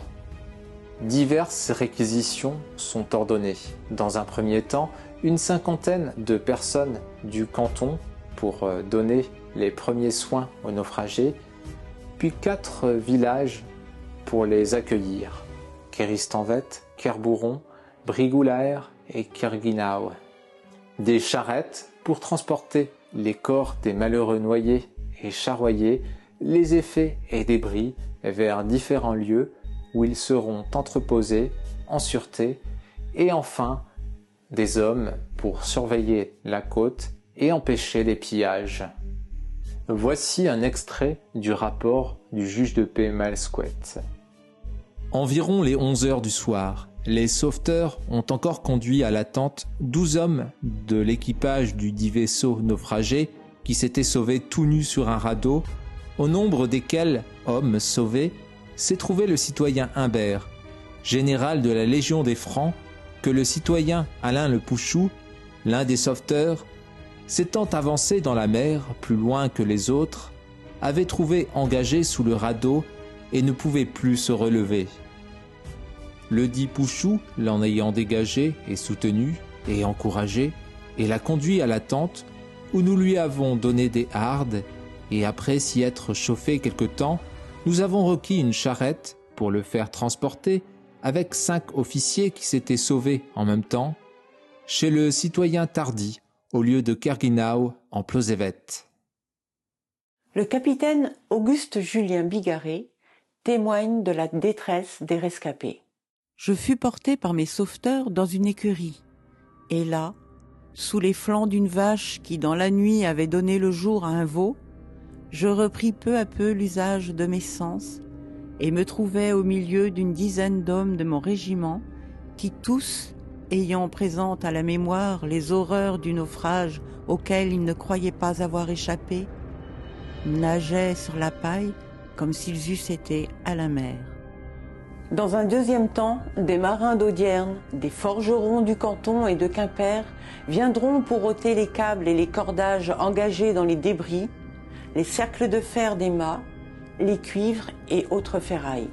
Speaker 6: Diverses réquisitions sont ordonnées. Dans un premier temps, une cinquantaine de personnes du canton pour euh, donner les premiers soins aux naufragés, puis quatre villages pour les accueillir. Kéristanvet, Kerbourron, Brigoulaer et Kirginau. Des charrettes pour transporter les corps des malheureux noyés et charroyés, les effets et débris vers différents lieux où ils seront entreposés en sûreté, et enfin des hommes pour surveiller la côte et empêcher les pillages.
Speaker 7: Voici un extrait du rapport du juge de paix Malsquet.
Speaker 1: Environ les 11 heures du soir, les sauveteurs ont encore conduit à la tente 12 hommes de l'équipage du dit vaisseau naufragé qui s'était sauvé tout nu sur un radeau, au nombre desquels, hommes sauvés, s'est trouvé le citoyen Humbert, général de la Légion des Francs, que le citoyen Alain le Pouchou, l'un des sauveteurs, s'étant avancé dans la mer plus loin que les autres, avait trouvé engagé sous le radeau et ne pouvait plus se relever. Le dit Pouchou, l'en ayant dégagé et soutenu et encouragé, et l'a conduit à la tente où nous lui avons donné des hardes, et après s'y être chauffé quelque temps, nous avons requis une charrette pour le faire transporter avec cinq officiers qui s'étaient sauvés en même temps chez le citoyen Tardy au lieu de Kerguinau en Plosévet.
Speaker 3: Le capitaine Auguste Julien Bigarré témoigne de la détresse des rescapés.
Speaker 8: Je fus porté par mes sauveteurs dans une écurie, et là, sous les flancs d'une vache qui dans la nuit avait donné le jour à un veau, je repris peu à peu l'usage de mes sens et me trouvais au milieu d'une dizaine d'hommes de mon régiment qui tous, ayant présente à la mémoire les horreurs du naufrage auquel ils ne croyaient pas avoir échappé, nageaient sur la paille comme s'ils eussent été à la mer.
Speaker 3: Dans un deuxième temps, des marins d'Audierne, des forgerons du canton et de Quimper viendront pour ôter les câbles et les cordages engagés dans les débris, les cercles de fer des mâts, les cuivres et autres ferrailles.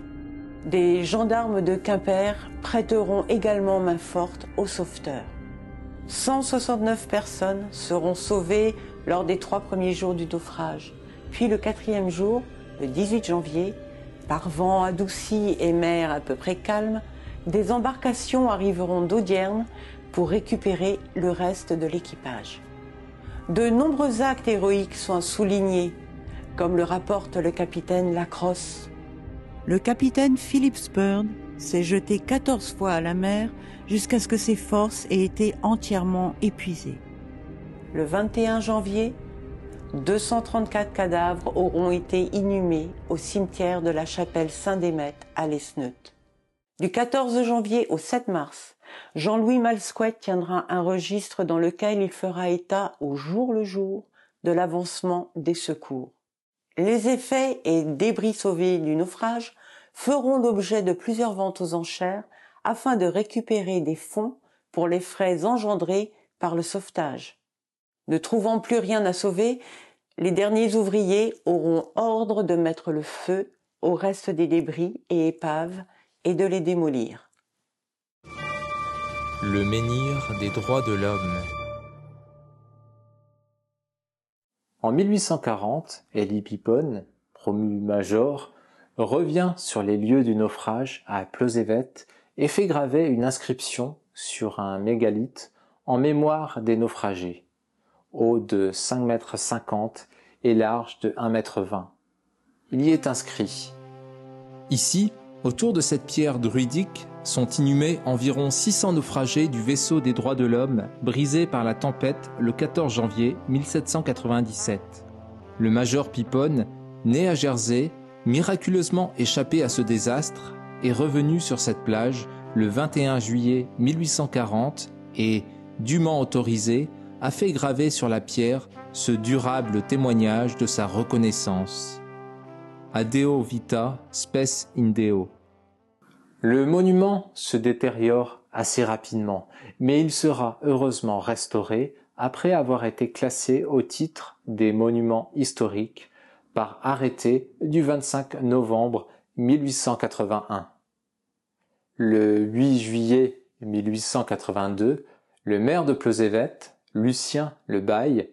Speaker 3: Des gendarmes de Quimper prêteront également main forte aux sauveteurs. 169 personnes seront sauvées lors des trois premiers jours du naufrage. Puis le quatrième jour, le 18 janvier, par vent adouci et mer à peu près calme, des embarcations arriveront d'Audierne pour récupérer le reste de l'équipage. De nombreux actes héroïques sont soulignés, comme le rapporte le capitaine Lacrosse.
Speaker 8: Le capitaine Philip Spurn s'est jeté 14 fois à la mer jusqu'à ce que ses forces aient été entièrement épuisées.
Speaker 3: Le 21 janvier, 234 cadavres auront été inhumés au cimetière de la chapelle Saint-Démètre à Lesneut. Du 14 janvier au 7 mars, Jean-Louis Malsquet tiendra un registre dans lequel il fera état au jour le jour de l'avancement des secours. Les effets et débris sauvés du naufrage feront l'objet de plusieurs ventes aux enchères afin de récupérer des fonds pour les frais engendrés par le sauvetage. Ne trouvant plus rien à sauver, les derniers ouvriers auront ordre de mettre le feu au reste des débris et épaves et de les démolir.
Speaker 1: Le menhir des droits de l'homme.
Speaker 7: En 1840, Elie Pipon, promu major, revient sur les lieux du naufrage à Plosévet et fait graver une inscription sur un mégalithe en mémoire des naufragés haut de 5 mètres 50 et large de 1 mètre 20. Il y est inscrit
Speaker 1: Ici, autour de cette pierre druidique, sont inhumés environ 600 naufragés du vaisseau des droits de l'homme brisé par la tempête le 14 janvier 1797. Le major Pipon, né à Jersey, miraculeusement échappé à ce désastre, est revenu sur cette plage le 21 juillet 1840 et, dûment autorisé, a fait graver sur la pierre ce durable témoignage de sa reconnaissance. Adeo vita spes in deo.
Speaker 7: Le monument se détériore assez rapidement, mais il sera heureusement restauré après avoir été classé au titre des monuments historiques par arrêté du 25 novembre 1881. Le 8 juillet 1882, le maire de Pleusévet, Lucien Le Bail,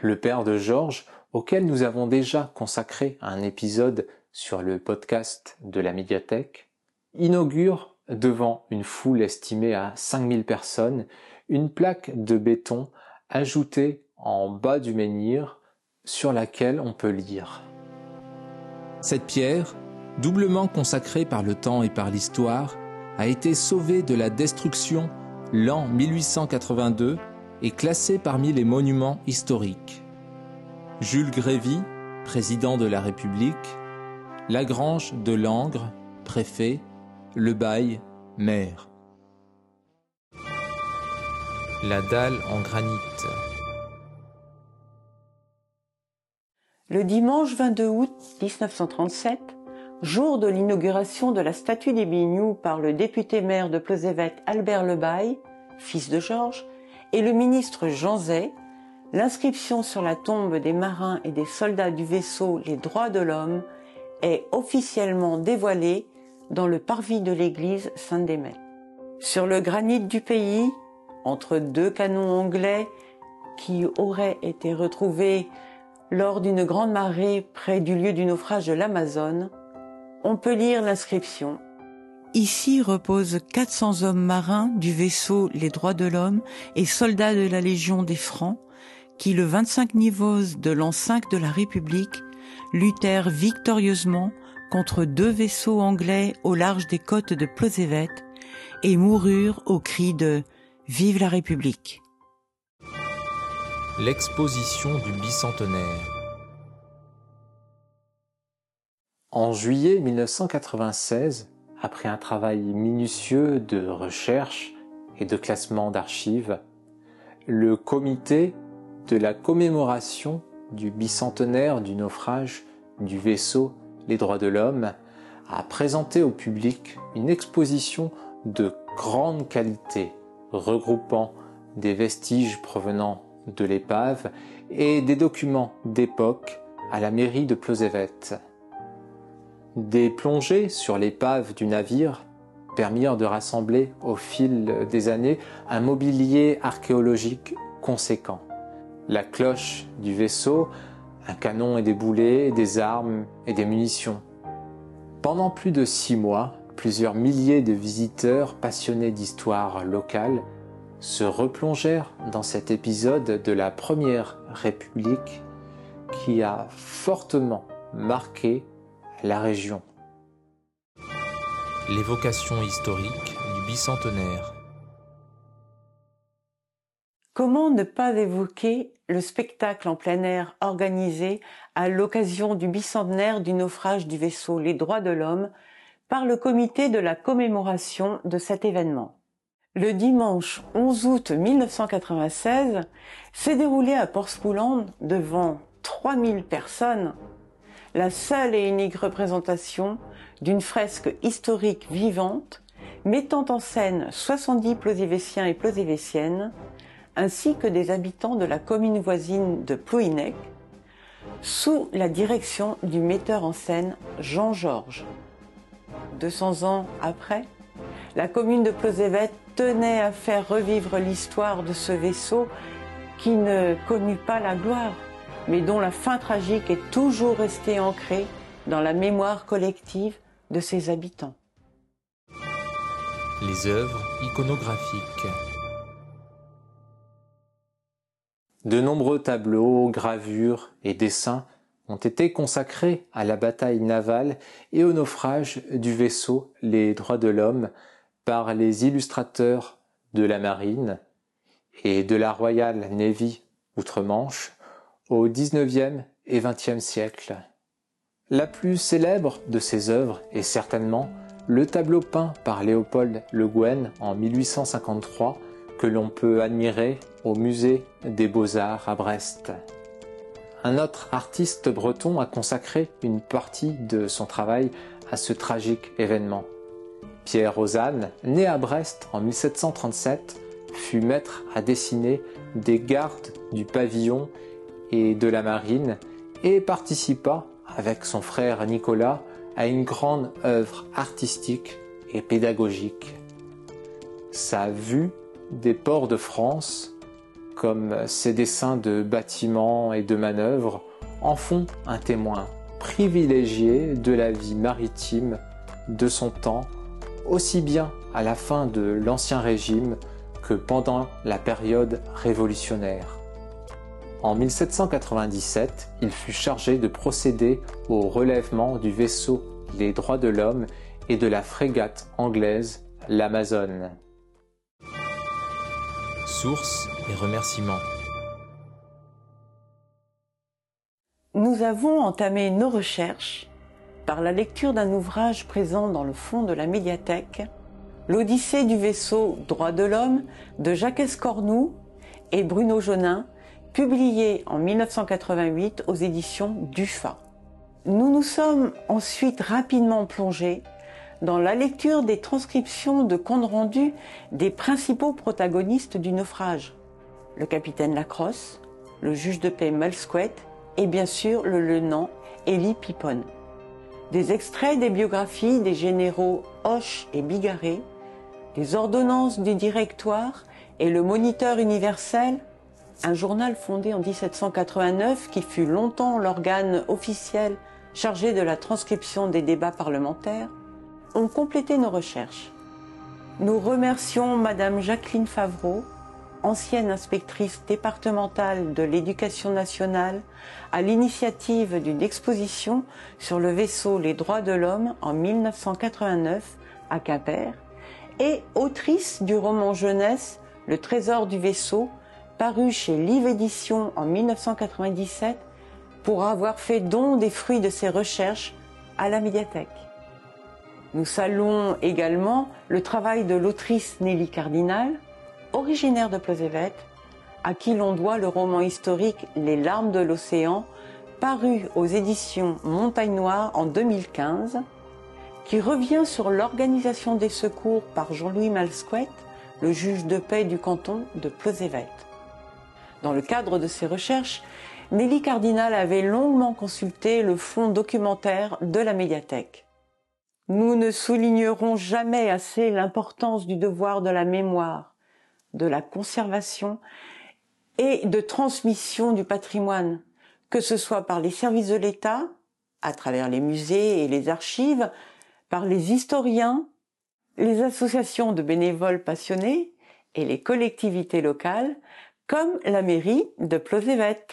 Speaker 7: le père de Georges, auquel nous avons déjà consacré un épisode sur le podcast de la médiathèque, inaugure devant une foule estimée à 5000 personnes une plaque de béton ajoutée en bas du menhir sur laquelle on peut lire.
Speaker 1: Cette pierre, doublement consacrée par le temps et par l'histoire, a été sauvée de la destruction l'an 1882 est classé parmi les monuments historiques. Jules Grévy,
Speaker 2: président de la République, Lagrange de Langres, préfet, Le Bail, maire. La dalle en granit.
Speaker 3: Le dimanche 22 août 1937, jour de l'inauguration de la statue des Bignoux par le député maire de Plozévet Albert Lebaille, fils de Georges, et le ministre Jean Zay, l'inscription sur la tombe des marins et des soldats du vaisseau Les droits de l'homme est officiellement dévoilée dans le parvis de l'église Saint-Démet. Sur le granit du pays, entre deux canons anglais qui auraient été retrouvés lors d'une grande marée près du lieu du naufrage de l'Amazone, on peut lire l'inscription
Speaker 9: Ici reposent 400 hommes marins du vaisseau Les Droits de l'Homme et soldats de la Légion des Francs qui, le 25 Nivose de l'an 5 de la République, luttèrent victorieusement contre deux vaisseaux anglais au large des côtes de Plozévet et moururent au cri de Vive la République.
Speaker 2: L'exposition du bicentenaire.
Speaker 1: En juillet 1996, après un travail minutieux de recherche et de classement d'archives, le comité de la commémoration du bicentenaire du naufrage du vaisseau Les droits de l'homme a présenté au public une exposition de grande qualité regroupant des vestiges provenant de l'épave et des documents d'époque à la mairie de Plozévet. Des plongées sur l'épave du navire permirent de rassembler au fil des années un mobilier archéologique conséquent. La cloche du vaisseau, un canon et des boulets, des armes et des munitions. Pendant plus de six mois, plusieurs milliers de visiteurs passionnés d'histoire locale se replongèrent dans cet épisode de la Première République qui a fortement marqué la région.
Speaker 2: L'évocation historique du bicentenaire.
Speaker 3: Comment ne pas évoquer le spectacle en plein air organisé à l'occasion du bicentenaire du naufrage du vaisseau Les Droits de l'Homme par le comité de la commémoration de cet événement? Le dimanche 11 août 1996 s'est déroulé à Portsmouth devant 3000 personnes la seule et unique représentation d'une fresque historique vivante mettant en scène 70 plosivéciens et plosivéciennes ainsi que des habitants de la commune voisine de Plouhinec sous la direction du metteur en scène Jean Georges. 200 ans après, la commune de Plozévet tenait à faire revivre l'histoire de ce vaisseau qui ne connut pas la gloire, mais dont la fin tragique est toujours restée ancrée dans la mémoire collective de ses habitants.
Speaker 2: Les œuvres iconographiques.
Speaker 1: De nombreux tableaux, gravures et dessins ont été consacrés à la bataille navale et au naufrage du vaisseau Les Droits de l'Homme par les illustrateurs de la marine et de la Royal Navy outre-Manche au XIXe et XXe siècle. La plus célèbre de ces œuvres est certainement le tableau peint par Léopold Le Guen en 1853 que l'on peut admirer au musée des beaux-arts à Brest. Un autre artiste breton a consacré une partie de son travail à ce tragique événement. Pierre Rosanne, né à Brest en 1737, fut maître à dessiner des gardes du pavillon et de la marine et participa, avec son frère Nicolas, à une grande œuvre artistique et pédagogique. Sa vue des ports de France, comme ses dessins de bâtiments et de manœuvres, en font un témoin privilégié de la vie maritime de son temps aussi bien à la fin de l'Ancien Régime que pendant la période révolutionnaire. En 1797, il fut chargé de procéder au relèvement du vaisseau Les Droits de l'Homme et de la frégate anglaise l'Amazone.
Speaker 2: Sources et remerciements.
Speaker 3: Nous avons entamé nos recherches par la lecture d'un ouvrage présent dans le fond de la médiathèque, L'Odyssée du vaisseau Droit de l'homme de Jacques Escornou et Bruno Jonin, publié en 1988 aux éditions DUFA. Nous nous sommes ensuite rapidement plongés dans la lecture des transcriptions de comptes rendus des principaux protagonistes du naufrage, le capitaine Lacrosse, le juge de paix Mulsquet et bien sûr le lieutenant Élie Pipon. Des extraits des biographies des généraux Hoche et Bigarré, des ordonnances du directoire et le Moniteur universel, un journal fondé en 1789 qui fut longtemps l'organe officiel chargé de la transcription des débats parlementaires, ont complété nos recherches. Nous remercions Madame Jacqueline Favreau, ancienne inspectrice départementale de l'éducation nationale, à l'initiative d'une exposition sur le vaisseau Les droits de l'homme en 1989 à Quimper, et autrice du roman jeunesse Le trésor du vaisseau, paru chez Live Édition en 1997, pour avoir fait don des fruits de ses recherches à la médiathèque. Nous saluons également le travail de l'autrice Nelly Cardinal, originaire de Plozévet, à qui l'on doit le roman historique Les larmes de l'océan, paru aux éditions Montagne Noire en 2015, qui revient sur l'organisation des secours par Jean-Louis Malsquet, le juge de paix du canton de Plozévet. Dans le cadre de ses recherches, Nelly Cardinal avait longuement consulté le fonds documentaire de la médiathèque. Nous ne soulignerons jamais assez l'importance du devoir de la mémoire, de la conservation et de transmission du patrimoine, que ce soit par les services de l'État, à travers les musées et les archives, par les historiens, les associations de bénévoles passionnés et les collectivités locales, comme la mairie de Plozévet.